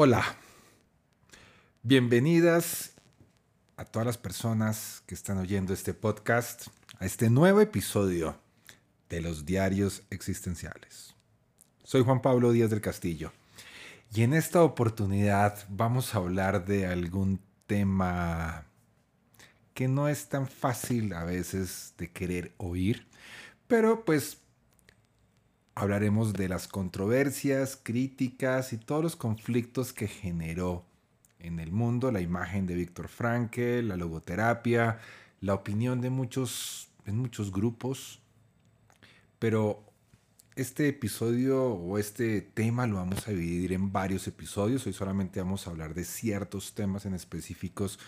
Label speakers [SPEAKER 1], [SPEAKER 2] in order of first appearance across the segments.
[SPEAKER 1] Hola, bienvenidas a todas las personas que están oyendo este podcast, a este nuevo episodio de los diarios existenciales. Soy Juan Pablo Díaz del Castillo y en esta oportunidad vamos a hablar de algún tema que no es tan fácil a veces de querer oír, pero pues hablaremos de las controversias, críticas y todos los conflictos que generó en el mundo la imagen de Víctor Frankel, la logoterapia, la opinión de muchos, en muchos grupos. Pero este episodio o este tema lo vamos a dividir en varios episodios. Hoy solamente vamos a hablar de ciertos temas en específicos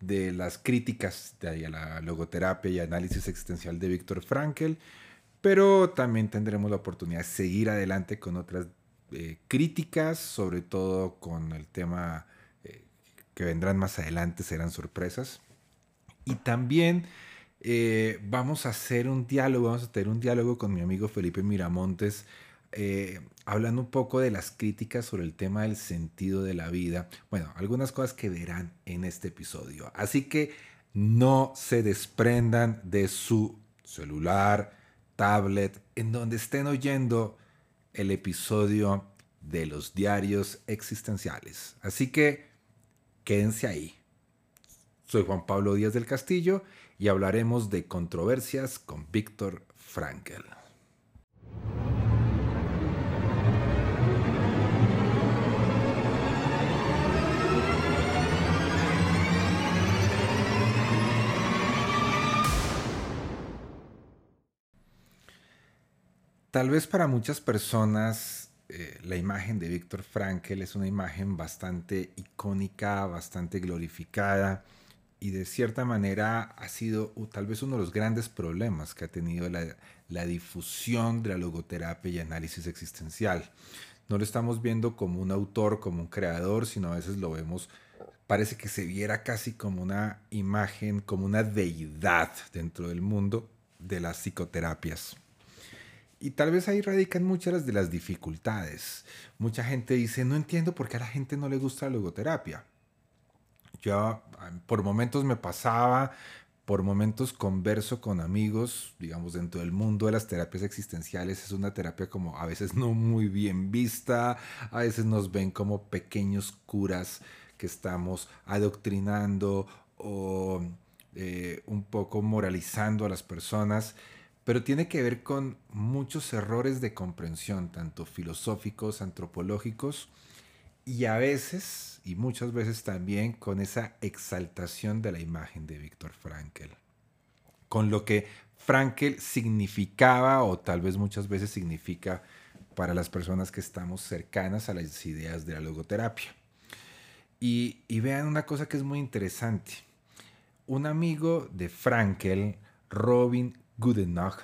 [SPEAKER 1] de las críticas de la logoterapia y análisis existencial de Víctor Frankel pero también tendremos la oportunidad de seguir adelante con otras eh, críticas, sobre todo con el tema eh, que vendrán más adelante, serán sorpresas. Y también eh, vamos a hacer un diálogo, vamos a tener un diálogo con mi amigo Felipe Miramontes, hablando un poco de las críticas sobre el tema del sentido de la vida. Bueno, algunas cosas que verán en este episodio. Así que no se desprendan de su celular, tablet, en donde estén oyendo el episodio de los diarios existenciales. Así que quédense ahí. Soy Juan Pablo Díaz del Castillo y hablaremos de controversias con Víctor Frankel. Tal vez para muchas personas eh, la imagen de Víctor Frankel es una imagen bastante icónica, bastante glorificada y de cierta manera ha sido tal vez uno de los grandes problemas que ha tenido la, la difusión de la logoterapia y análisis existencial. No lo estamos viendo como un autor, como un creador, sino a veces lo vemos, parece que se viera casi como una imagen, como una deidad dentro del mundo de las psicoterapias. Y tal vez ahí radican muchas de las dificultades. Mucha gente dice, no entiendo por qué a la gente no le gusta la logoterapia. Yo por momentos me pasaba, por momentos converso con amigos, digamos, dentro del mundo de las terapias existenciales. Es una terapia como a veces no muy bien vista, a veces nos ven como pequeños curas que estamos adoctrinando o eh, un poco moralizando a las personas pero tiene que ver con muchos errores de comprensión, tanto filosóficos, antropológicos, y a veces, y muchas veces también, con esa exaltación de la imagen de Víctor Frankel, con lo que Frankel significaba o tal vez muchas veces significa para las personas que estamos cercanas a las ideas de la logoterapia. Y, y vean una cosa que es muy interesante. Un amigo de Frankel, Robin Goodenough,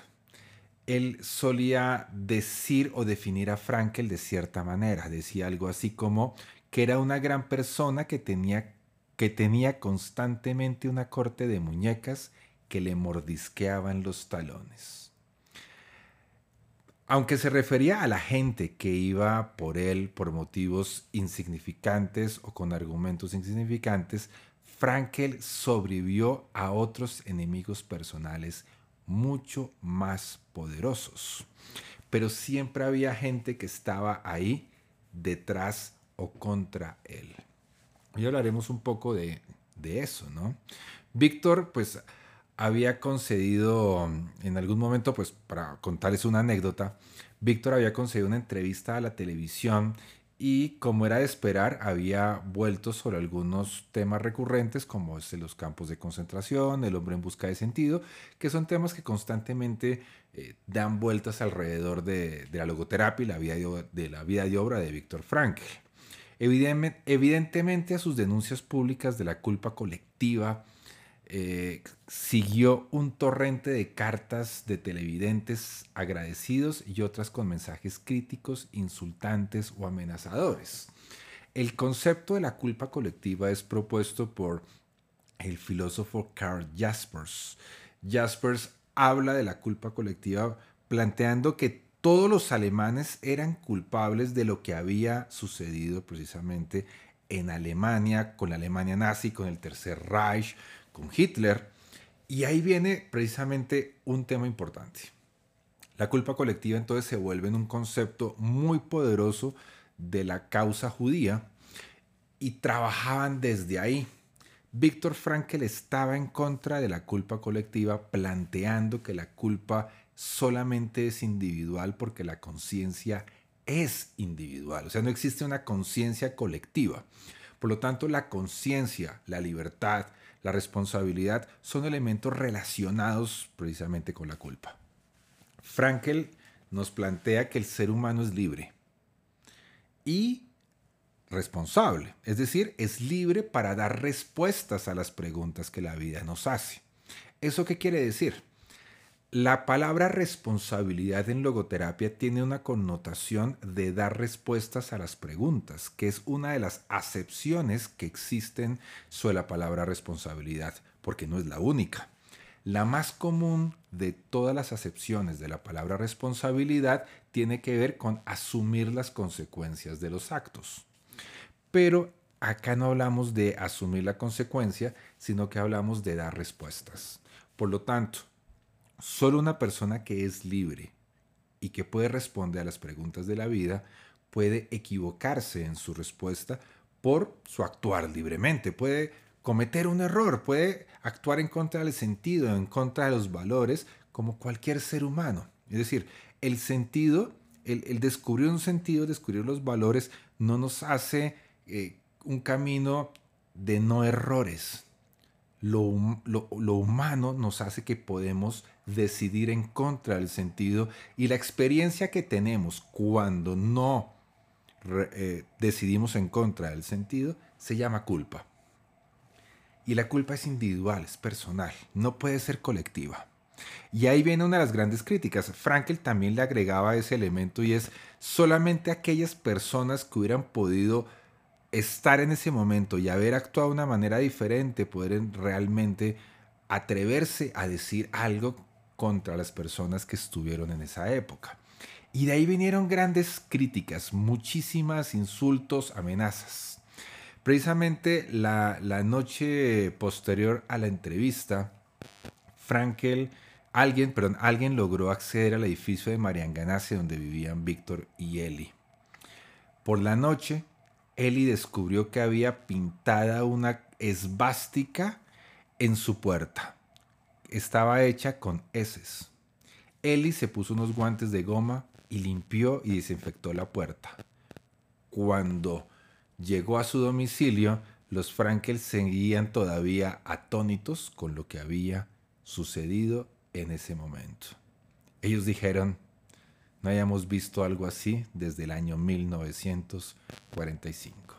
[SPEAKER 1] él solía decir o definir a Frankel de cierta manera. Decía algo así como que era una gran persona que tenía, que tenía constantemente una corte de muñecas que le mordisqueaban los talones. Aunque se refería a la gente que iba por él por motivos insignificantes o con argumentos insignificantes, Frankel sobrevivió a otros enemigos personales mucho más poderosos. Pero siempre había gente que estaba ahí detrás o contra él. Y hablaremos un poco de, eso, ¿no? Víctor, pues, había concedido en algún momento, pues, para contarles una anécdota, Víctor había concedido una entrevista a la televisión y como era de esperar, había vuelto sobre algunos temas recurrentes como este, los campos de concentración, el hombre en busca de sentido, que son temas que constantemente eh, dan vueltas alrededor de, la logoterapia y la vida de, la vida y obra de Víctor Frankl. Evidentemente a sus denuncias públicas de la culpa colectiva eh, siguió un torrente de cartas de televidentes agradecidos y otras con mensajes críticos, insultantes o amenazadores. El concepto de la culpa colectiva es propuesto por el filósofo Karl Jaspers. Jaspers habla de la culpa colectiva planteando que todos los alemanes eran culpables de lo que había sucedido precisamente en Alemania, con la Alemania nazi, con el Tercer Reich, con Hitler. Y ahí viene precisamente un tema importante. La culpa colectiva entonces se vuelve en un concepto muy poderoso de la causa judía y trabajaban desde ahí. Víctor Frankl estaba en contra de la culpa colectiva, planteando que la culpa solamente es individual porque la conciencia es individual, o sea, no existe una conciencia colectiva. Por lo tanto, la conciencia, la libertad, la responsabilidad son elementos relacionados precisamente con la culpa. Frankel nos plantea que el ser humano es libre y responsable, es decir, es libre para dar respuestas a las preguntas que la vida nos hace. ¿Eso qué quiere decir? La palabra responsabilidad en logoterapia tiene una connotación de dar respuestas a las preguntas, que es una de las acepciones que existen sobre la palabra responsabilidad, porque no es la única. La más común de todas las acepciones de la palabra responsabilidad tiene que ver con asumir las consecuencias de los actos. Pero acá no hablamos de asumir la consecuencia, sino que hablamos de dar respuestas. Por lo tanto, Solo una persona que es libre y que puede responder a las preguntas de la vida puede equivocarse en su respuesta por su actuar libremente. Puede cometer un error, puede actuar en contra del sentido, en contra de los valores, como cualquier ser humano. Es decir, el sentido, el, descubrir un sentido, descubrir los valores, no nos hace eh, un camino de no errores. Lo, lo humano nos hace que podemos decidir en contra del sentido y la experiencia que tenemos cuando no eh, decidimos en contra del sentido se llama culpa. Y la culpa es individual, es personal, no puede ser colectiva. Y ahí viene una de las grandes críticas. Frankel también le agregaba ese elemento y es solamente aquellas personas que hubieran podido estar en ese momento y haber actuado de una manera diferente, poder realmente atreverse a decir algo contra las personas que estuvieron en esa época. Y de ahí vinieron grandes críticas, muchísimas insultos, amenazas. Precisamente la, noche posterior a la entrevista, Frankel, alguien, perdón, alguien logró acceder al edificio de Marianganase donde vivían Víctor y Eli. Por la noche, Eli descubrió que había pintada una esvástica en su puerta estaba hecha con heces. Eli se puso unos guantes de goma y limpió y desinfectó la puerta. Cuando llegó a su domicilio, los Frankel seguían todavía atónitos con lo que había sucedido en ese momento. Ellos dijeron, no hayamos visto algo así desde el año 1945.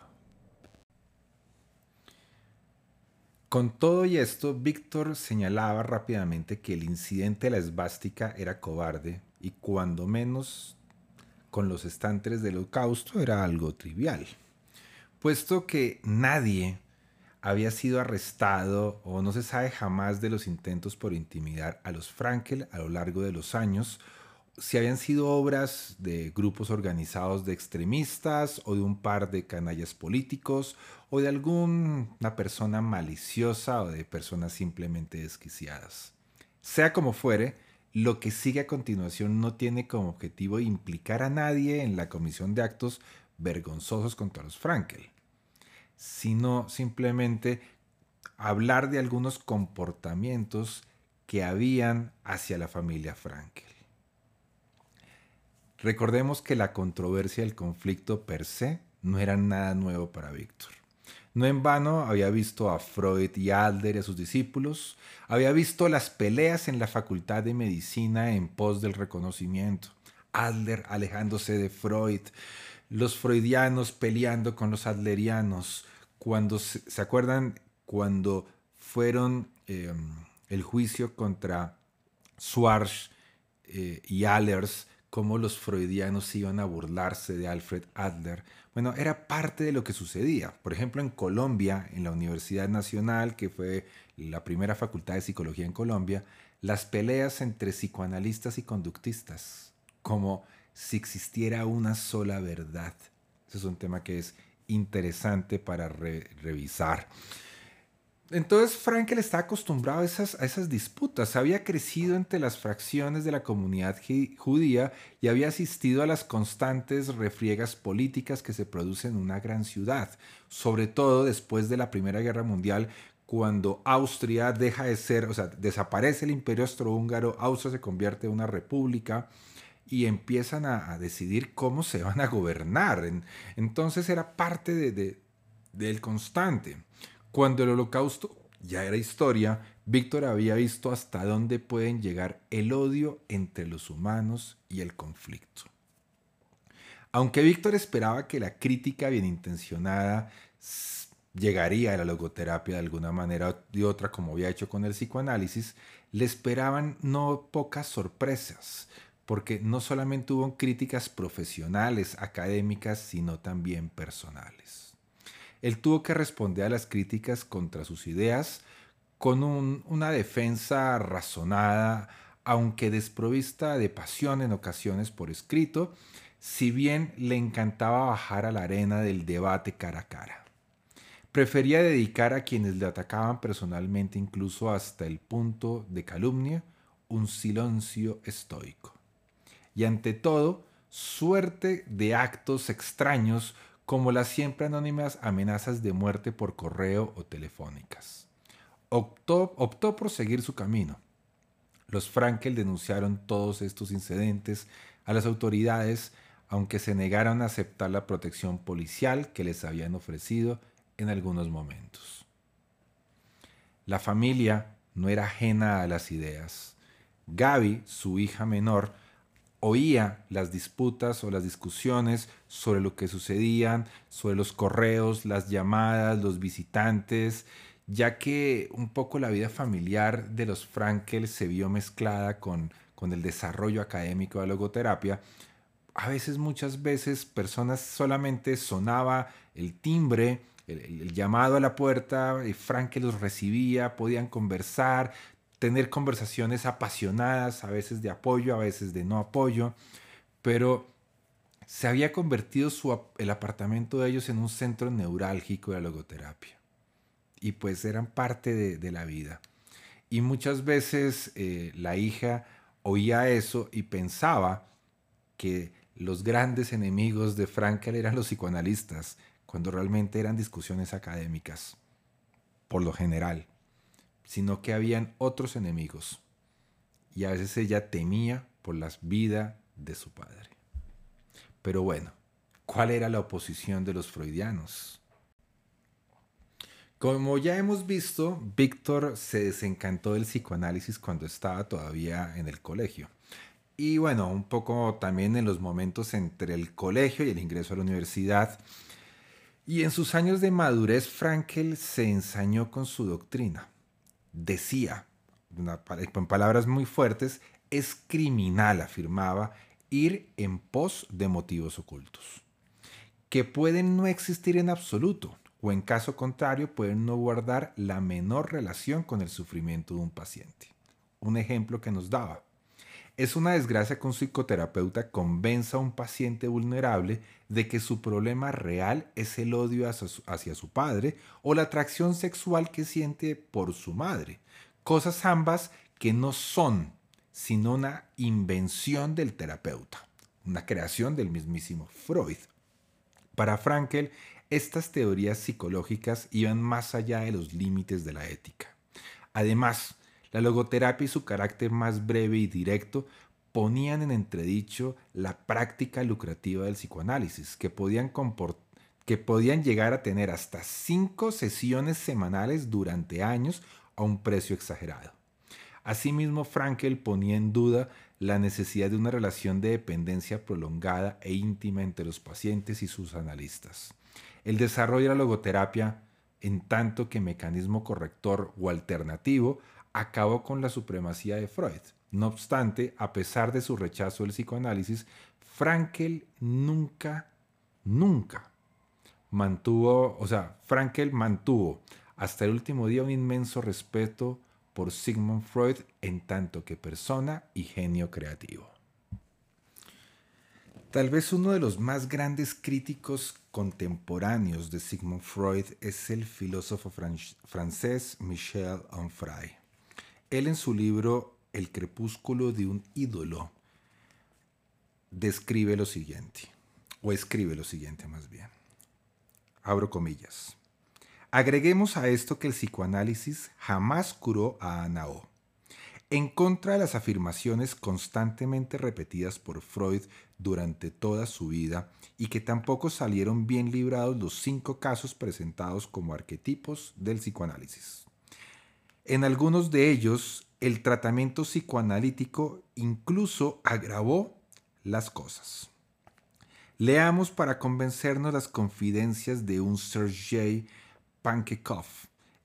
[SPEAKER 1] Con todo y esto, Víctor señalaba rápidamente que el incidente de la esvástica era cobarde y cuando menos con los estantes del holocausto era algo trivial, puesto que nadie había sido arrestado o no se sabe jamás de los intentos por intimidar a los Frankel a lo largo de los años si habían sido obras de grupos organizados de extremistas o de un par de canallas políticos o de alguna persona maliciosa o de personas simplemente desquiciadas. Sea como fuere, lo que sigue a continuación no tiene como objetivo implicar a nadie en la comisión de actos vergonzosos contra los Frankel, sino simplemente hablar de algunos comportamientos que habían hacia la familia Frankel. Recordemos que la controversia del conflicto per se no eran nada nuevo para Víctor. No en vano había visto a Freud y Adler y a sus discípulos, había visto las peleas en la Facultad de Medicina en pos del reconocimiento, Adler alejándose de Freud, los freudianos peleando con los adlerianos, cuando se, acuerdan cuando fueron em, el juicio contra Schwarz eh, y Allers, cómo los freudianos iban a burlarse de Alfred Adler. Bueno, era parte de lo que sucedía. Por ejemplo, en Colombia, en la Universidad Nacional, que fue la primera facultad de psicología en Colombia, las peleas entre psicoanalistas y conductistas, como si existiera una sola verdad. Ese es un tema que es interesante para revisar. Entonces Frankel está acostumbrado a esas, disputas, había crecido entre las fracciones de la comunidad judía y había asistido a las constantes refriegas políticas que se producen en una gran ciudad, sobre todo después de la Primera Guerra Mundial, cuando Austria deja de ser, o sea, desaparece el imperio austrohúngaro, Austria se convierte en una república y empiezan a, decidir cómo se van a gobernar. entonces era parte de, del constante. Cuando el holocausto ya era historia, Víctor había visto hasta dónde pueden llegar el odio entre los humanos y el conflicto. Aunque Víctor esperaba que la crítica bien intencionada llegaría a la logoterapia de alguna manera u otra, como había hecho con el psicoanálisis, le esperaban no pocas sorpresas, porque no solamente hubo críticas profesionales, académicas, sino también personales. Él tuvo que responder a las críticas contra sus ideas con una defensa razonada, aunque desprovista de pasión en ocasiones por escrito, si bien le encantaba bajar a la arena del debate cara a cara. Prefería dedicar a quienes le atacaban personalmente, incluso hasta el punto de calumnia, un silencio estoico. Y ante todo, suerte de actos extraños como las siempre anónimas amenazas de muerte por correo o telefónicas. Optó, optó por seguir su camino. Los Frankel denunciaron todos estos incidentes a las autoridades, aunque se negaron a aceptar la protección policial que les habían ofrecido en algunos momentos. La familia no era ajena a las ideas. Gaby, su hija menor, oía las disputas o las discusiones sobre lo que sucedían, sobre los correos, las llamadas, los visitantes, ya que un poco la vida familiar de los Frankel se vio mezclada con, con el desarrollo académico de la logoterapia. A veces, muchas veces, personas solamente sonaba el timbre, el, llamado a la puerta, y Frankel los recibía, podían conversar, tener conversaciones apasionadas, a veces de apoyo, a veces de no apoyo, pero se había convertido el apartamento de ellos en un centro neurálgico de logoterapia. Y pues eran parte de, la vida. Y muchas veces eh, la hija oía eso y pensaba que los grandes enemigos de Frankel eran los psicoanalistas, cuando realmente eran discusiones académicas, por lo general sino que habían otros enemigos. Y a veces ella temía por la vida de su padre. Pero bueno, ¿cuál era la oposición de los freudianos? Como ya hemos visto, Víctor se desencantó del psicoanálisis cuando estaba todavía en el colegio. Y bueno, un poco también en los momentos entre el colegio y el ingreso a la universidad. Y en sus años de madurez, Frankel se ensañó con su doctrina decía, en palabras muy fuertes, es criminal, afirmaba, ir en pos de motivos ocultos, que pueden no existir en absoluto, o en caso contrario pueden no guardar la menor relación con el sufrimiento de un paciente. Un ejemplo que nos daba. Es una desgracia que un psicoterapeuta convenza a un paciente vulnerable de que su problema real es el odio hacia su, padre o la atracción sexual que siente por su madre. Cosas ambas que no son sino una invención del terapeuta, una creación del mismísimo Freud. Para Frankel, estas teorías psicológicas iban más allá de los límites de la ética. Además, la logoterapia y su carácter más breve y directo ponían en entredicho la práctica lucrativa del psicoanálisis, que, podían llegar a tener hasta cinco sesiones semanales durante años a un precio exagerado. Asimismo, Frankel ponía en duda la necesidad de una relación de dependencia prolongada e íntima entre los pacientes y sus analistas. El desarrollo de la logoterapia, en tanto que mecanismo corrector o alternativo, acabó con la supremacía de Freud. No obstante, a pesar de su rechazo del psicoanálisis, Frankel nunca, nunca mantuvo, o sea, Frankel mantuvo hasta el último día un inmenso respeto por Sigmund Freud en tanto que persona y genio creativo. Tal vez uno de los más grandes críticos contemporáneos de Sigmund Freud es el filósofo francés Michel Onfray. Él en su libro El crepúsculo de un ídolo describe lo siguiente, o escribe lo siguiente más bien. Abro comillas. Agreguemos a esto que el psicoanálisis jamás curó a Anao. En contra de las afirmaciones constantemente repetidas por Freud durante toda su vida y que tampoco salieron bien librados los cinco casos presentados como arquetipos del psicoanálisis. En algunos de ellos, el tratamiento psicoanalítico incluso agravó las cosas. Leamos para convencernos las confidencias de un Sergei Pankekov,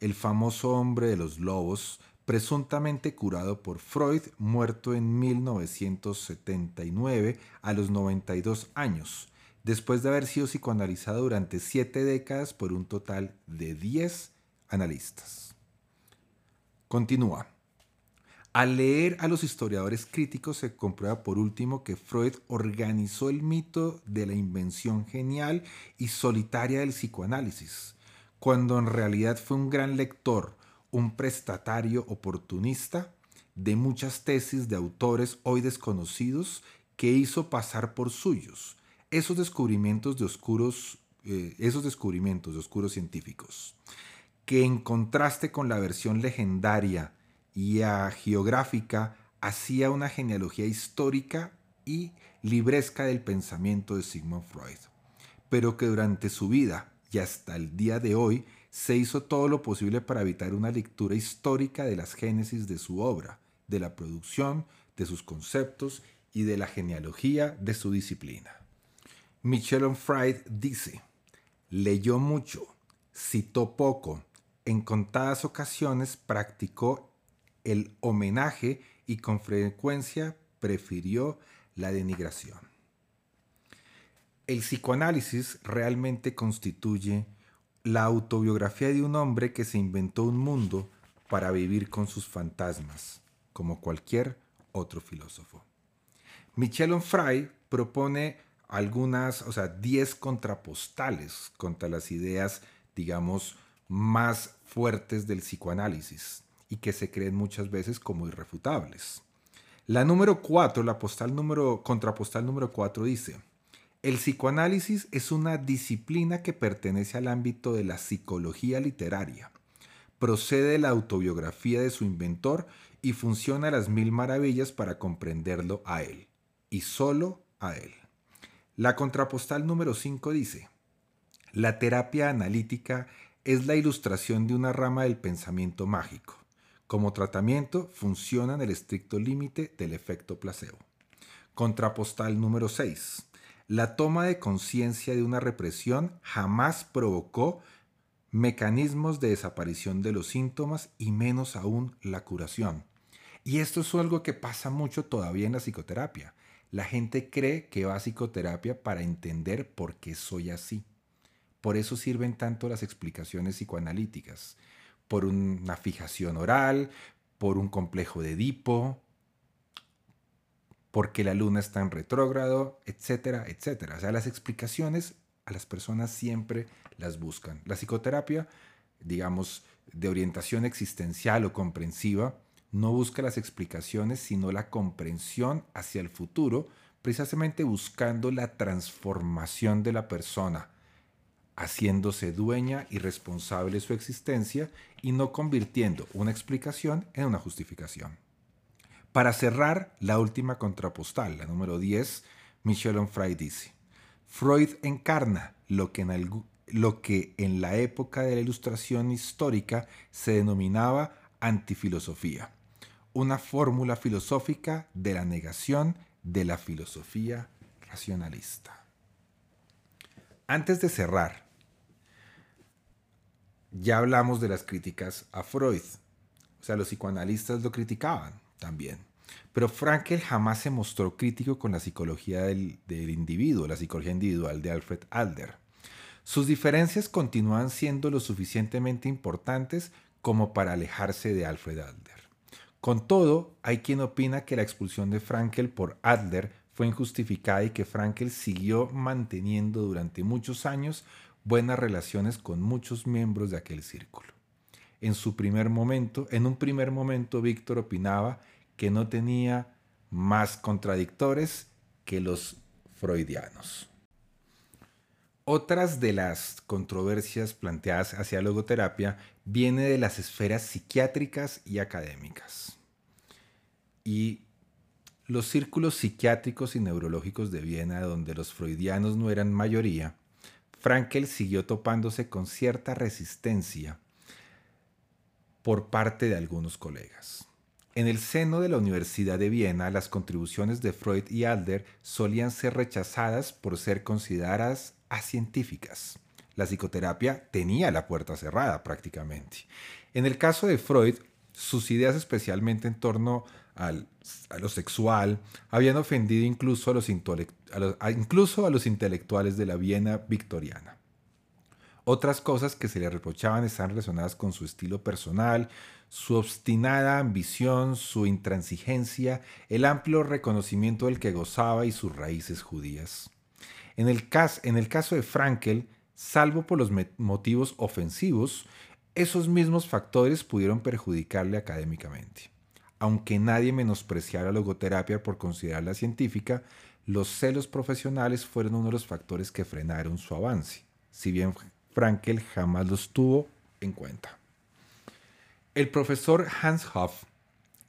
[SPEAKER 1] el famoso hombre de los lobos, presuntamente curado por Freud, muerto en 1979 a los 92 años, después de haber sido psicoanalizado durante siete décadas por un total de 10 analistas. Continúa. Al leer a los historiadores críticos se comprueba por último que Freud organizó el mito de la invención genial y solitaria del psicoanálisis, cuando en realidad fue un gran lector, un prestatario oportunista de muchas tesis de autores hoy desconocidos que hizo pasar por suyos esos descubrimientos de oscuros, eh, esos descubrimientos de oscuros científicos, que en contraste con la versión legendaria y geográfica hacía una genealogía histórica y libresca del pensamiento de Sigmund Freud, pero que durante su vida y hasta el día de hoy se hizo todo lo posible para evitar una lectura histórica de las génesis de su obra, de la producción, de sus conceptos y de la genealogía de su disciplina. Michel Onfray dice, leyó mucho, citó poco, en contadas ocasiones practicó el homenaje y con frecuencia prefirió la denigración. El psicoanálisis realmente constituye la autobiografía de un hombre que se inventó un mundo para vivir con sus fantasmas, como cualquier otro filósofo. Michel Onfray propone algunas, o sea, 10 contrapostales contra las ideas, digamos, más fuertes del psicoanálisis y que se creen muchas veces como irrefutables. La número 4, la postal número, contrapostal número 4 dice, el psicoanálisis es una disciplina que pertenece al ámbito de la psicología literaria. Procede de la autobiografía de su inventor y funciona a las mil maravillas para comprenderlo a él, y solo a él. La contrapostal número 5 dice, la terapia analítica es la ilustración de una rama del pensamiento mágico. Como tratamiento funciona en el estricto límite del efecto placebo. Contrapostal número 6. La toma de conciencia de una represión jamás provocó mecanismos de desaparición de los síntomas y menos aún la curación. Y esto es algo que pasa mucho todavía en la psicoterapia. La gente cree que va a psicoterapia para entender por qué soy así. Por eso sirven tanto las explicaciones psicoanalíticas. Por una fijación oral, por un complejo de Edipo, porque la luna está en retrógrado, etcétera, etcétera. O sea, las explicaciones a las personas siempre las buscan. La psicoterapia, digamos, de orientación existencial o comprensiva, no busca las explicaciones, sino la comprensión hacia el futuro, precisamente buscando la transformación de la persona, haciéndose dueña y responsable de su existencia y no convirtiendo una explicación en una justificación. Para cerrar, la última contrapostal, la número 10, Michel Onfray dice, Freud encarna lo que, en lo que en la época de la ilustración histórica se denominaba antifilosofía, una fórmula filosófica de la negación de la filosofía racionalista. Antes de cerrar, ya hablamos de las críticas a Freud. O sea, los psicoanalistas lo criticaban también. Pero Frankel jamás se mostró crítico con la psicología del, individuo, la psicología individual de Alfred Adler. Sus diferencias continúan siendo lo suficientemente importantes como para alejarse de Alfred Adler. Con todo, hay quien opina que la expulsión de Frankel por Adler fue injustificada y que Frankel siguió manteniendo durante muchos años buenas relaciones con muchos miembros de aquel círculo. En su primer momento, en un primer momento, Víctor opinaba que no tenía más contradictores que los freudianos. Otras de las controversias planteadas hacia logoterapia viene de las esferas psiquiátricas y académicas. Y los círculos psiquiátricos y neurológicos de Viena, donde los freudianos no eran mayoría, Frankel siguió topándose con cierta resistencia por parte de algunos colegas. En el seno de la Universidad de Viena, las contribuciones de Freud y Adler solían ser rechazadas por ser consideradas científicas. La psicoterapia tenía la puerta cerrada prácticamente. En el caso de Freud, sus ideas especialmente en torno al, a lo sexual habían ofendido incluso a los, incluso a los intelectuales de la Viena victoriana. Otras cosas que se le reprochaban están relacionadas con su estilo personal, su obstinada ambición, su intransigencia, el amplio reconocimiento del que gozaba y sus raíces judías. En el, en el caso de Frankel, salvo por los motivos ofensivos, esos mismos factores pudieron perjudicarle académicamente. Aunque nadie menospreciara la logoterapia por considerarla científica, los celos profesionales fueron uno de los factores que frenaron su avance, si bien Frankel jamás los tuvo en cuenta. El profesor Hans Hoff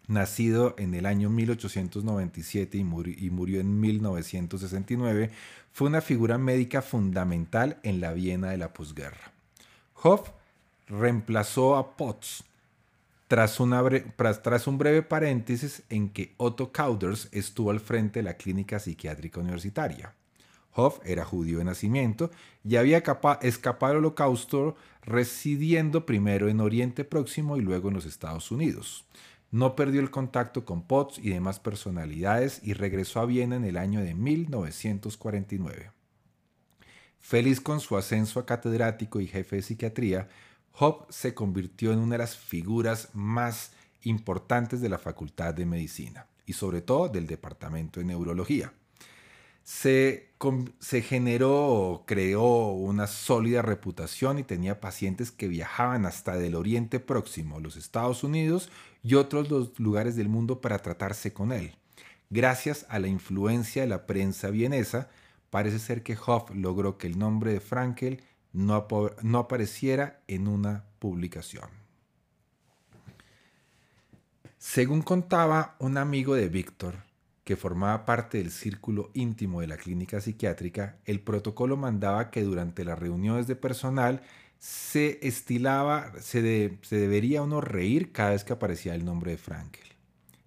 [SPEAKER 1] nacido en el año 1897 y, murió en 1969, fue una figura médica fundamental en la Viena de la posguerra. Hoff reemplazó a Potts tras, un breve paréntesis en que Otto Kauders estuvo al frente de la clínica psiquiátrica universitaria. Hoff era judío de nacimiento y había escapado al holocausto residiendo primero en Oriente Próximo y luego en los Estados Unidos. No perdió el contacto con Potts y demás personalidades y regresó a Viena en el año de 1949. Feliz con su ascenso a catedrático y jefe de psiquiatría, Hobb se convirtió en una de las figuras más importantes de la Facultad de Medicina y sobre todo del Departamento de Neurología se, se generó, creó una sólida reputación y tenía pacientes que viajaban hasta del Oriente Próximo, los Estados Unidos y otros lugares del mundo para tratarse con él. Gracias a la influencia de la prensa vienesa, parece ser que Hoff logró que el nombre de Frankel no, no apareciera en una publicación. Según contaba un amigo de Víctor, que formaba parte del círculo íntimo de la clínica psiquiátrica, el protocolo mandaba que durante las reuniones de personal se estilaba, se, debería uno reír cada vez que aparecía el nombre de Frankel.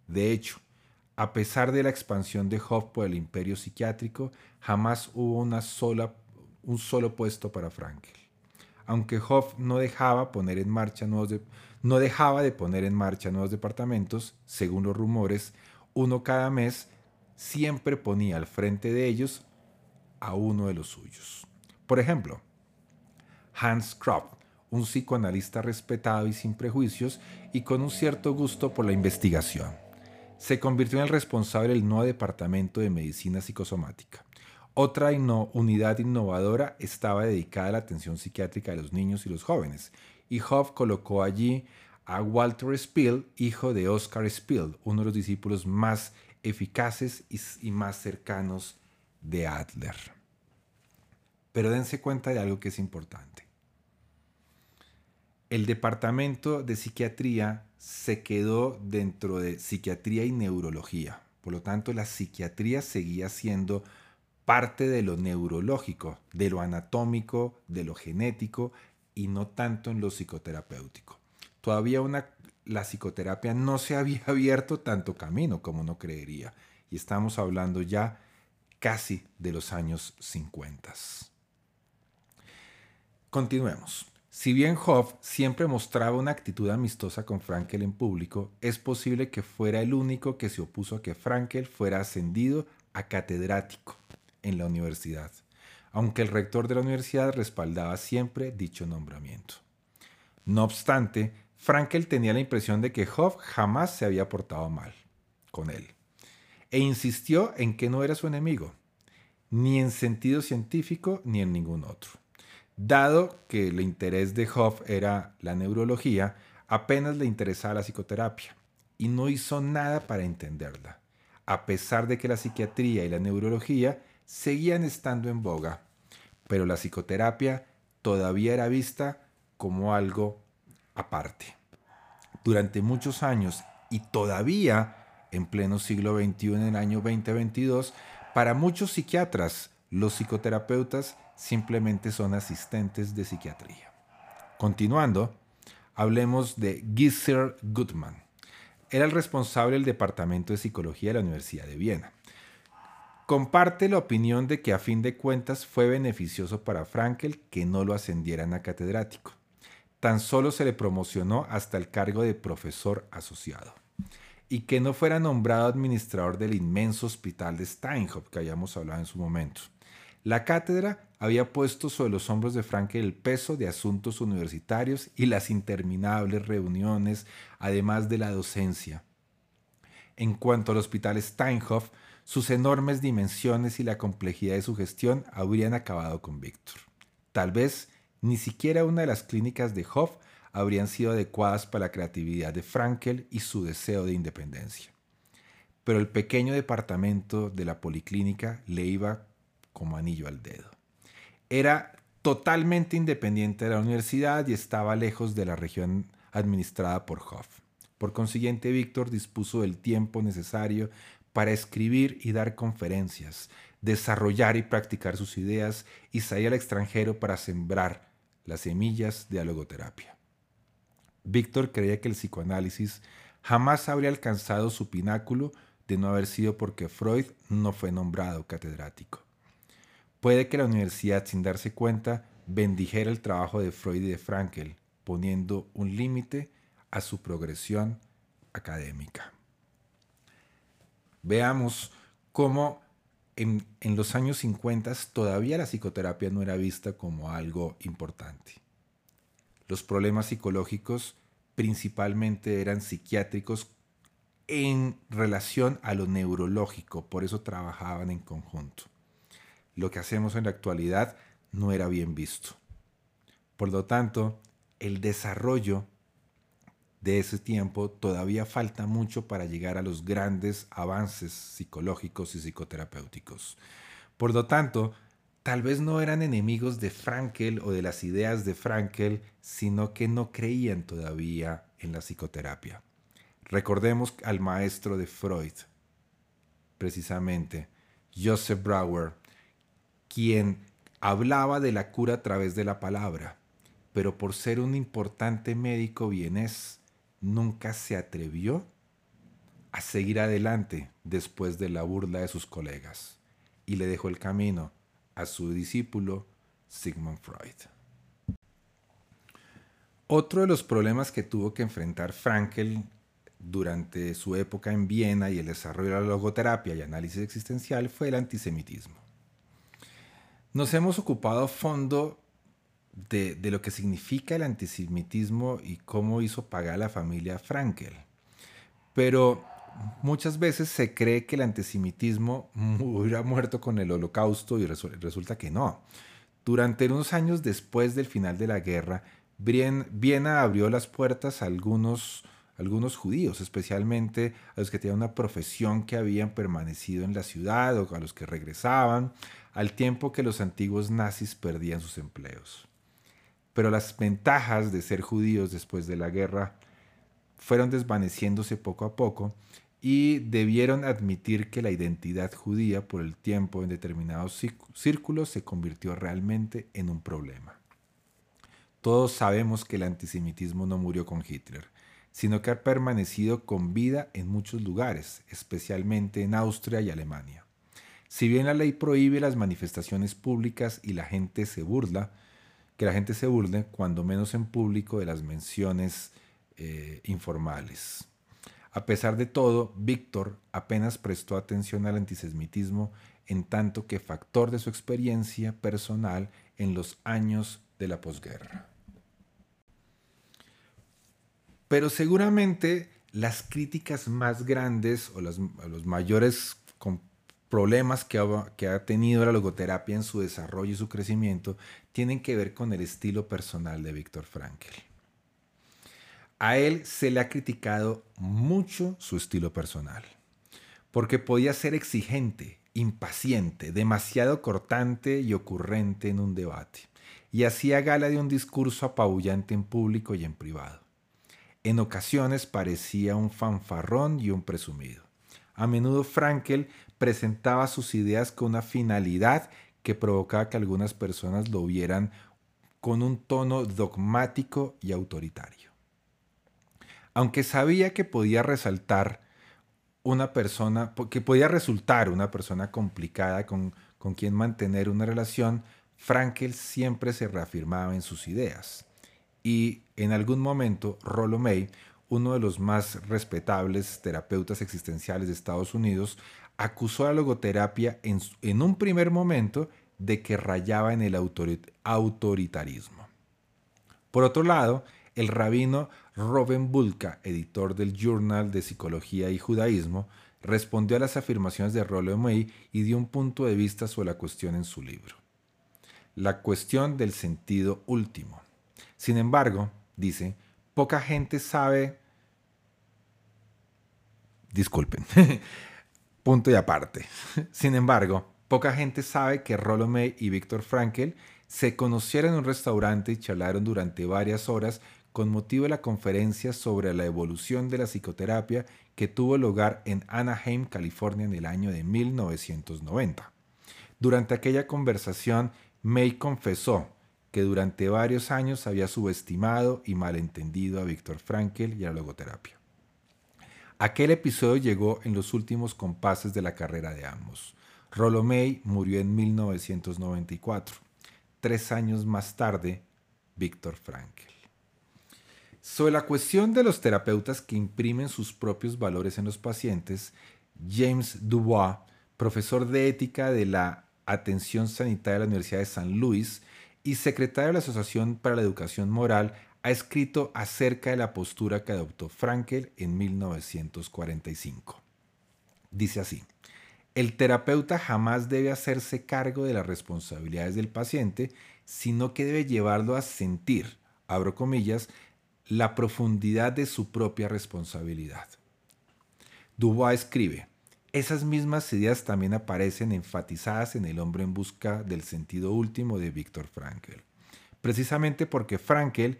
[SPEAKER 1] De hecho, a pesar de la expansión de Hoff por el imperio psiquiátrico, jamás hubo una sola, un solo puesto para Frankel. Aunque Hoff no dejaba, poner en marcha nuevos no dejaba de poner en marcha nuevos departamentos, según los rumores, uno cada mes, siempre ponía al frente de ellos a uno de los suyos. Por ejemplo, Hans Kropp, un psicoanalista respetado y sin prejuicios y con un cierto gusto por la investigación. Se convirtió en el responsable del nuevo departamento de medicina psicosomática. Otra unidad innovadora estaba dedicada a la atención psiquiátrica de los niños y los jóvenes, y Hoff colocó allí a Walter Spiel, hijo de Oscar Spiel, uno de los discípulos más eficaces y, más cercanos de Adler. Pero dense cuenta de algo que es importante. El departamento de psiquiatría se quedó dentro de psiquiatría y neurología. Por lo tanto, la psiquiatría seguía siendo parte de lo neurológico, de lo anatómico, de lo genético y no tanto en lo psicoterapéutico. Todavía la psicoterapia no se había abierto tanto camino como uno creería y estamos hablando ya casi de los años 50. Continuemos. Si bien Hoff siempre mostraba una actitud amistosa con Frankel en público, es posible que fuera el único que se opuso a que Frankel fuera ascendido a catedrático en la universidad, aunque el rector de la universidad respaldaba siempre dicho nombramiento. No obstante, Frankel tenía la impresión de que Hoff jamás se había portado mal con él, e insistió en que no era su enemigo, ni en sentido científico ni en ningún otro. Dado que el interés de Hoff era la neurología, apenas le interesaba la psicoterapia y no hizo nada para entenderla, a pesar de que la psiquiatría y la neurología seguían estando en boga, pero la psicoterapia todavía era vista como algo aparte. Durante muchos años y todavía en pleno siglo XXI, en el año 2022, para muchos psiquiatras, los psicoterapeutas simplemente son asistentes de psiquiatría. Continuando, hablemos de Gisser Gutmann. Era el responsable del Departamento de Psicología de la Universidad de Viena. Comparte la opinión de que a fin de cuentas fue beneficioso para Frankel que no lo ascendieran a catedrático. Tan solo se le promocionó hasta el cargo de profesor asociado y que no fuera nombrado administrador del inmenso hospital de Steinhoff que habíamos hablado en su momento. La cátedra había puesto sobre los hombros de Frankel el peso de asuntos universitarios y las interminables reuniones, además de la docencia. En cuanto al hospital Steinhoff, sus enormes dimensiones y la complejidad de su gestión habrían acabado con Víctor. Tal vez ni siquiera una de las clínicas de Hoff habrían sido adecuadas para la creatividad de Frankel y su deseo de independencia. Pero el pequeño departamento de la policlínica le iba como anillo al dedo. Era totalmente independiente de la universidad y estaba lejos de la región administrada por Hoff. Por consiguiente, Víctor dispuso del tiempo necesario para escribir y dar conferencias, desarrollar y practicar sus ideas y salir al extranjero para sembrar las semillas de la logoterapia. Víctor creía que el psicoanálisis jamás habría alcanzado su pináculo de no haber sido porque Freud no fue nombrado catedrático. Puede que la universidad, sin darse cuenta, bendijera el trabajo de Freud y de Frankel, poniendo un límite a su progresión académica. Veamos cómo en, en, los años 50 todavía la psicoterapia no era vista como algo importante. Los problemas psicológicos principalmente eran psiquiátricos en relación a lo neurológico, por eso trabajaban en conjunto lo que hacemos en la actualidad no era bien visto. Por lo tanto, el desarrollo de ese tiempo todavía falta mucho para llegar a los grandes avances psicológicos y psicoterapéuticos. Por lo tanto, tal vez no eran enemigos de Frankel o de las ideas de Frankel, sino que no creían todavía en la psicoterapia. Recordemos al maestro de Freud, precisamente, Joseph Brauer, quien hablaba de la cura a través de la palabra, pero por ser un importante médico vienés, nunca se atrevió a seguir adelante después de la burla de sus colegas y le dejó el camino a su discípulo Sigmund Freud. Otro de los problemas que tuvo que enfrentar Frankel durante su época en Viena y el desarrollo de la logoterapia y análisis existencial fue el antisemitismo. Nos hemos ocupado a fondo de, lo que significa el antisemitismo y cómo hizo pagar la familia Frankel. Pero muchas veces se cree que el antisemitismo hubiera muerto con el holocausto y resulta que no. Durante unos años después del final de la guerra, Viena abrió las puertas a algunos, algunos judíos, especialmente a los que tenían una profesión que habían permanecido en la ciudad o a los que regresaban, al tiempo que los antiguos nazis perdían sus empleos. Pero las ventajas de ser judíos después de la guerra fueron desvaneciéndose poco a poco y debieron admitir que la identidad judía por el tiempo en determinados círculos se convirtió realmente en un problema. Todos sabemos que el antisemitismo no murió con Hitler, sino que ha permanecido con vida en muchos lugares, especialmente en Austria y Alemania. Si bien la ley prohíbe las manifestaciones públicas y la gente se burla, que la gente se burle, cuando menos en público, de las menciones eh, informales. A pesar de todo, Víctor apenas prestó atención al antisemitismo en tanto que factor de su experiencia personal en los años de la posguerra. Pero seguramente las críticas más grandes o los mayores problemas que ha, que ha, tenido la logoterapia en su desarrollo y su crecimiento tienen que ver con el estilo personal de Víctor Frankl. A él se le ha criticado mucho su estilo personal, porque podía ser exigente, impaciente, demasiado cortante y ocurrente en un debate, y hacía gala de un discurso apabullante en público y en privado. En ocasiones parecía un fanfarrón y un presumido. A menudo Frankel presentaba sus ideas con una finalidad que provocaba que algunas personas lo vieran con un tono dogmático y autoritario aunque sabía que podía resaltar una persona, que podía resultar una persona complicada con, con quien mantener una relación, Frankel siempre se reafirmaba en sus ideas. Y en algún momento, Rollo May, uno de los más respetables terapeutas existenciales de Estados Unidos, acusó a la logoterapia en, un primer momento de que rayaba en el autoritarismo. Por otro lado, el rabino Robin Bulka, editor del Journal de Psicología y Judaísmo, respondió a las afirmaciones de Rollo May y dio un punto de vista sobre la cuestión en su libro. La cuestión del sentido último. Sin embargo, dice, poca gente sabe... Disculpen. punto y aparte. Sin embargo, poca gente sabe que Rollo May y Víctor Frankel se conocieron en un restaurante y charlaron durante varias horas con motivo de la conferencia sobre la evolución de la psicoterapia que tuvo lugar en Anaheim, California en el año de 1990. Durante aquella conversación, May confesó que durante varios años había subestimado y malentendido a Víctor Frankel y a la logoterapia. Aquel episodio llegó en los últimos compases de la carrera de ambos. Rollo May murió en 1994. Tres años más tarde, Víctor Frankel. Sobre la cuestión de los terapeutas que imprimen sus propios valores en los pacientes, James Dubois, profesor de ética de la Atención Sanitaria de la Universidad de San Luis y secretario de la Asociación para la Educación Moral, ha escrito acerca de la postura que adoptó Frankel en 1945. Dice así, el terapeuta jamás debe hacerse cargo de las responsabilidades del paciente, sino que debe llevarlo a sentir, abro comillas, la profundidad de su propia responsabilidad. Dubois escribe, esas mismas ideas también aparecen enfatizadas en El hombre en busca del sentido último de Víctor Frankl, precisamente porque Frankl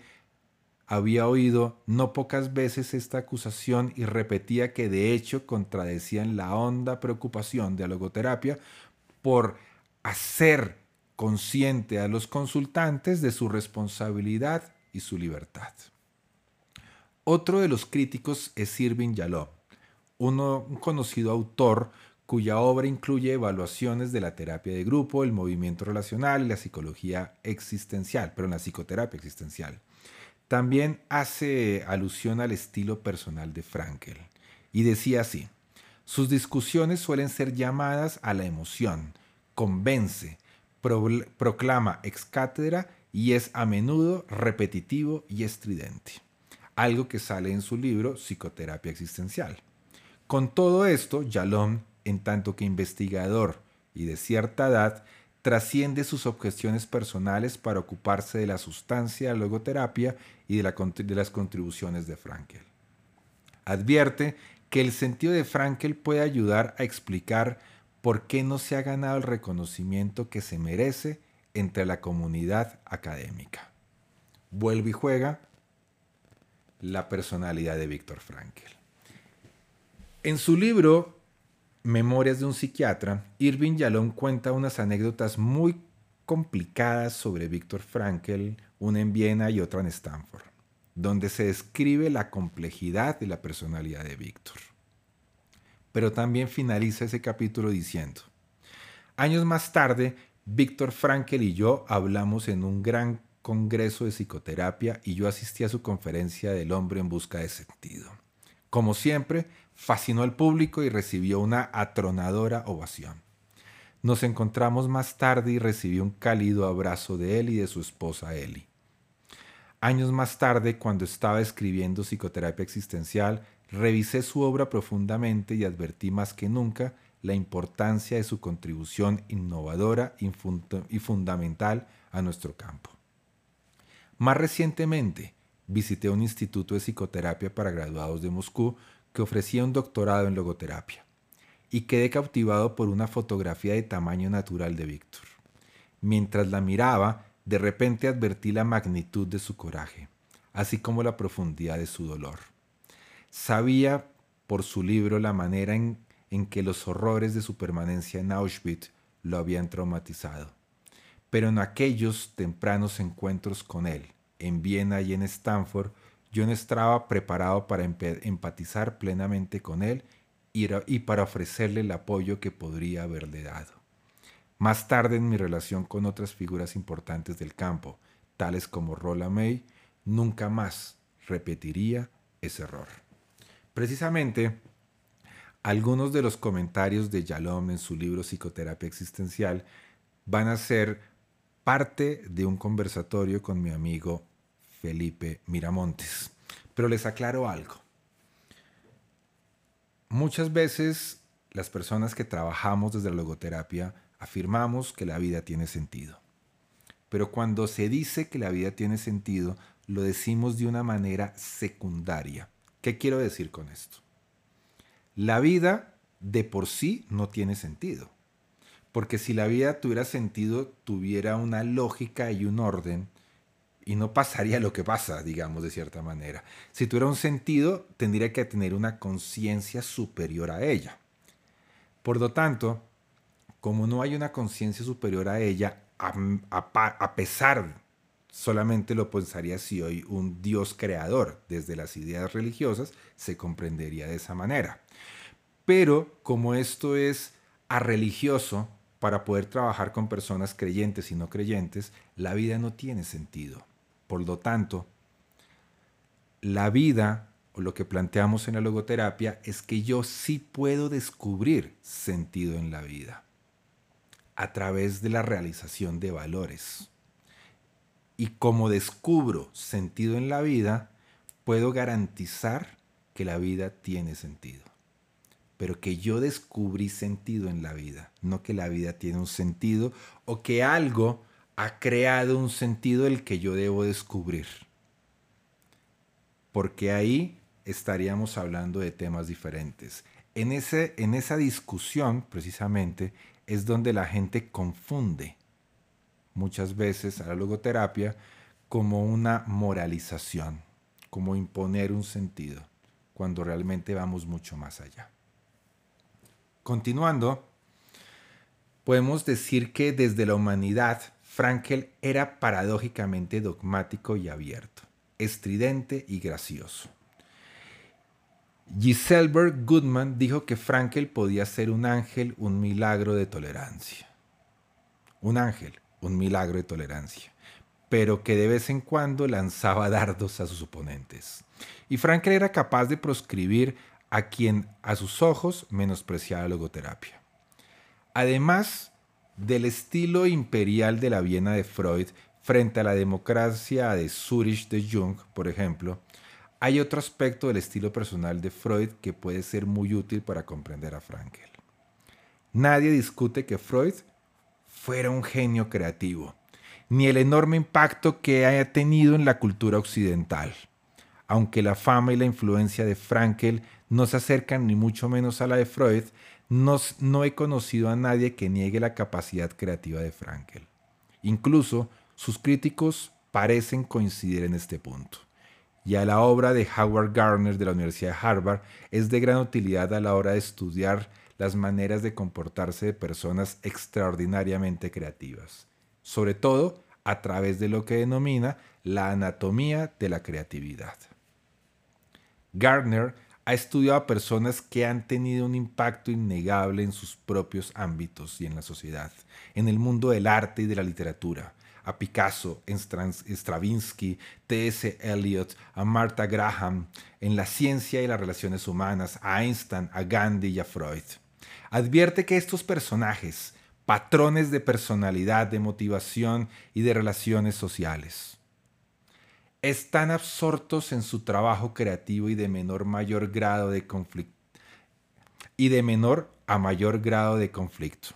[SPEAKER 1] había oído no pocas veces esta acusación y repetía que de hecho contradecían la honda preocupación de la logoterapia por hacer consciente a los consultantes de su responsabilidad y su libertad. Otro de los críticos es Irving Yalom, un conocido autor cuya obra incluye evaluaciones de la terapia de grupo, el movimiento relacional y la psicología existencial, pero en la psicoterapia existencial. También hace alusión al estilo personal de Frankel y decía así, sus discusiones suelen ser llamadas a la emoción, convence, proclama ex cátedra y es a menudo repetitivo y estridente algo que sale en su libro Psicoterapia Existencial. Con todo esto, Yalom, en tanto que investigador y de cierta edad, trasciende sus objeciones personales para ocuparse de la sustancia de la logoterapia y de, las contribuciones de Frankel. Advierte que el sentido de Frankel puede ayudar a explicar por qué no se ha ganado el reconocimiento que se merece entre la comunidad académica. Vuelve y juega la personalidad de Víctor Frankl. En su libro Memorias de un psiquiatra, Irving Yalom cuenta unas anécdotas muy complicadas sobre Víctor Frankl, una en Viena y otra en Stanford, donde se describe la complejidad de la personalidad de Víctor. Pero también finaliza ese capítulo diciendo, años más tarde, Víctor Frankl y yo hablamos en un gran congreso de psicoterapia y yo asistí a su conferencia del hombre en busca de sentido. Como siempre, fascinó al público y recibió una atronadora ovación. Nos encontramos más tarde y recibí un cálido abrazo de él y de su esposa Ellie. Años más tarde, cuando estaba escribiendo psicoterapia existencial, revisé su obra profundamente y advertí más que nunca la importancia de su contribución innovadora y fundamental a nuestro campo. Más recientemente, visité un instituto de psicoterapia para graduados de Moscú que ofrecía un doctorado en logoterapia y quedé cautivado por una fotografía de tamaño natural de Víctor. Mientras la miraba, de repente advertí la magnitud de su coraje, así como la profundidad de su dolor. Sabía por su libro la manera en, en que los horrores de su permanencia en Auschwitz lo habían traumatizado pero en aquellos tempranos encuentros con él, en Viena y en Stanford, yo no estaba preparado para empatizar plenamente con él y para ofrecerle el apoyo que podría haberle dado. Más tarde en mi relación con otras figuras importantes del campo, tales como Rolla May, nunca más repetiría ese error. Precisamente, algunos de los comentarios de Yalom en su libro Psicoterapia Existencial van a ser parte de un conversatorio con mi amigo Felipe Miramontes. Pero les aclaro algo. Muchas veces las personas que trabajamos desde la logoterapia afirmamos que la vida tiene sentido. Pero cuando se dice que la vida tiene sentido, lo decimos de una manera secundaria. ¿Qué quiero decir con esto? La vida de por sí no tiene sentido. Porque si la vida tuviera sentido, tuviera una lógica y un orden, y no pasaría lo que pasa, digamos, de cierta manera. Si tuviera un sentido, tendría que tener una conciencia superior a ella. Por lo tanto, como no hay una conciencia superior a ella, a, pesar, solamente lo pensaría si hoy un Dios creador, desde las ideas religiosas, se comprendería de esa manera. Pero como esto es a religioso, para poder trabajar con personas creyentes y no creyentes, la vida no tiene sentido. Por lo tanto, la vida o lo que planteamos en la logoterapia es que yo sí puedo descubrir sentido en la vida a través de la realización de valores. Y como descubro sentido en la vida, puedo garantizar que la vida tiene sentido pero que yo descubrí sentido en la vida, no que la vida tiene un sentido o que algo ha creado un sentido el que yo debo descubrir. Porque ahí estaríamos hablando de temas diferentes. En, ese, en esa discusión, precisamente, es donde la gente confunde muchas veces a la logoterapia como una moralización, como imponer un sentido, cuando realmente vamos mucho más allá. Continuando, podemos decir que desde la humanidad, Frankel era paradójicamente dogmático y abierto, estridente y gracioso. Giselberg Goodman dijo que Frankel podía ser un ángel, un milagro de tolerancia. Un ángel, un milagro de tolerancia, pero que de vez en cuando lanzaba dardos a sus oponentes. Y Frankel era capaz de proscribir a quien a sus ojos menospreciaba la logoterapia. Además del estilo imperial de la Viena de Freud frente a la democracia de Zurich de Jung, por ejemplo, hay otro aspecto del estilo personal de Freud que puede ser muy útil para comprender a Frankel. Nadie discute que Freud fuera un genio creativo, ni el enorme impacto que haya tenido en la cultura occidental, aunque la fama y la influencia de Frankel no se acercan ni mucho menos a la de Freud, no, he conocido a nadie que niegue la capacidad creativa de Frankel. Incluso sus críticos parecen coincidir en este punto. y a la obra de Howard Gardner de la Universidad de Harvard es de gran utilidad a la hora de estudiar las maneras de comportarse de personas extraordinariamente creativas, sobre todo a través de lo que denomina la anatomía de la creatividad. Gardner ha estudiado a personas que han tenido un impacto innegable en sus propios ámbitos y en la sociedad, en el mundo del arte y de la literatura, a Picasso, Stravinsky, T.S. Eliot, a Martha Graham, en la ciencia y las relaciones humanas, a Einstein, a Gandhi y a Freud. Advierte que estos personajes, patrones de personalidad, de motivación y de relaciones sociales, están absortos en su trabajo creativo y de menor mayor grado de conflicto y de menor a mayor grado de conflicto.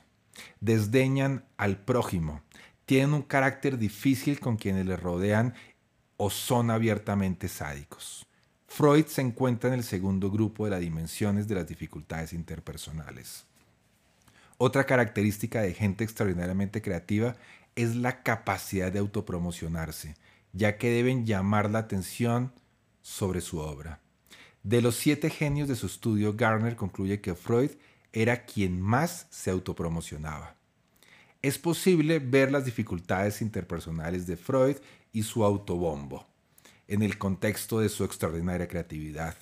[SPEAKER 1] Desdeñan al prójimo, tienen un carácter difícil con quienes les rodean o son abiertamente sádicos. Freud se encuentra en el segundo grupo de las dimensiones de las dificultades interpersonales. Otra característica de gente extraordinariamente creativa es la capacidad de autopromocionarse, ya que deben llamar la atención sobre su obra. De los siete genios de su estudio, Garner concluye que Freud era quien más se autopromocionaba es posible ver las dificultades interpersonales de Freud y su autobombo en el contexto de su extraordinaria creatividad.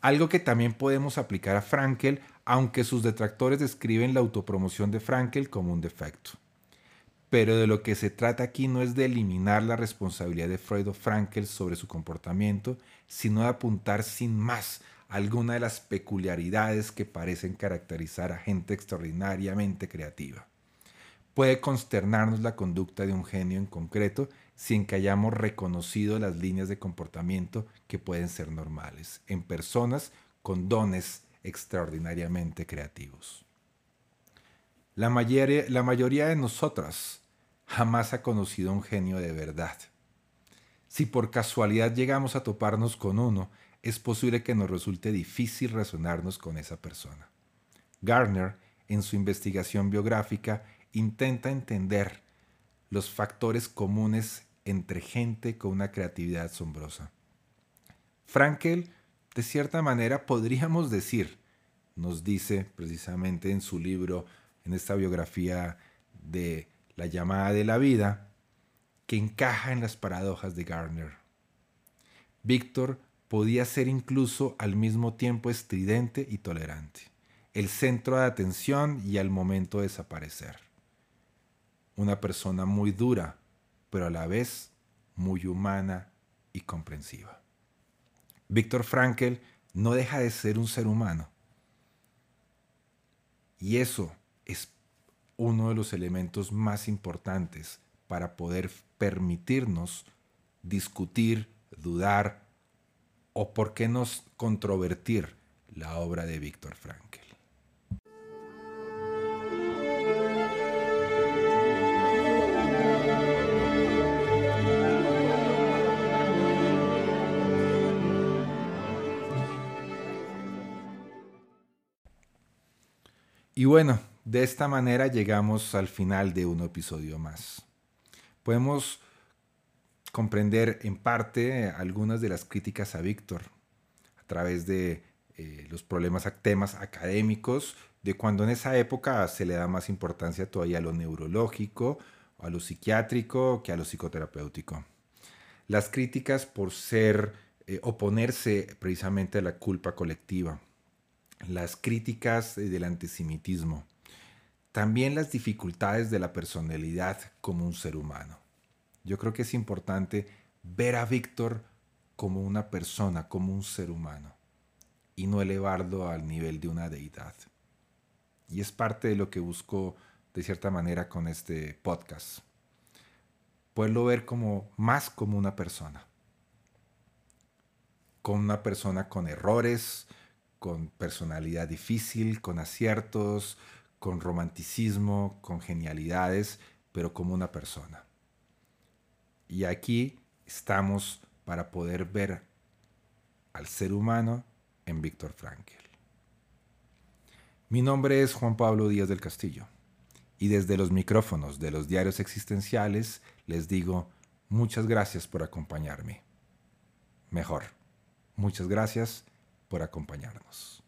[SPEAKER 1] Algo que también podemos aplicar a Frankel, aunque sus detractores describen la autopromoción de Frankel como un defecto. Pero de lo que se trata aquí no es de eliminar la responsabilidad de Freud o Frankel sobre su comportamiento, sino de apuntar sin más alguna de las peculiaridades que parecen caracterizar a gente extraordinariamente creativa. Puede consternarnos la conducta de un genio en concreto sin que hayamos reconocido las líneas de comportamiento que pueden ser normales en personas con dones extraordinariamente creativos. La mayoría, la mayoría de nosotras jamás ha conocido un genio de verdad. Si por casualidad llegamos a toparnos con uno, es posible que nos resulte difícil razonarnos con esa persona. Garner, en su investigación biográfica, intenta entender los factores comunes entre gente con una creatividad asombrosa. Frankel, de cierta manera, podríamos decir, nos dice precisamente en su libro, en esta biografía de La llamada de la vida, que encaja en las paradojas de Gardner. Víctor podía ser incluso al mismo tiempo estridente y tolerante, el centro de atención y al momento de desaparecer una persona muy dura, pero a la vez muy humana y comprensiva. Víctor Frankel no deja de ser un ser humano. Y eso es uno de los elementos más importantes para poder permitirnos discutir, dudar o, por qué no, controvertir la obra de Víctor Frankel. Y bueno, de esta manera llegamos al final de un episodio más. Podemos comprender en parte algunas de las críticas a Víctor a través de eh, los problemas, temas académicos, de cuando en esa época se le da más importancia todavía a lo neurológico, a lo psiquiátrico que a lo psicoterapéutico. Las críticas por ser, eh, oponerse precisamente a la culpa colectiva las críticas del antisemitismo, también las dificultades de la personalidad como un ser humano. Yo creo que es importante ver a Víctor como una persona, como un ser humano, y no elevarlo al nivel de una deidad. Y es parte de lo que busco de cierta manera con este podcast. Poderlo ver como más como una persona. Como una persona con errores, con personalidad difícil, con aciertos, con romanticismo, con genialidades, pero como una persona. Y aquí estamos para poder ver al ser humano en Víctor Frankl. Mi nombre es Juan Pablo Díaz del Castillo y desde los micrófonos de los diarios existenciales les digo muchas gracias por acompañarme. mejor. Muchas gracias por acompañarnos.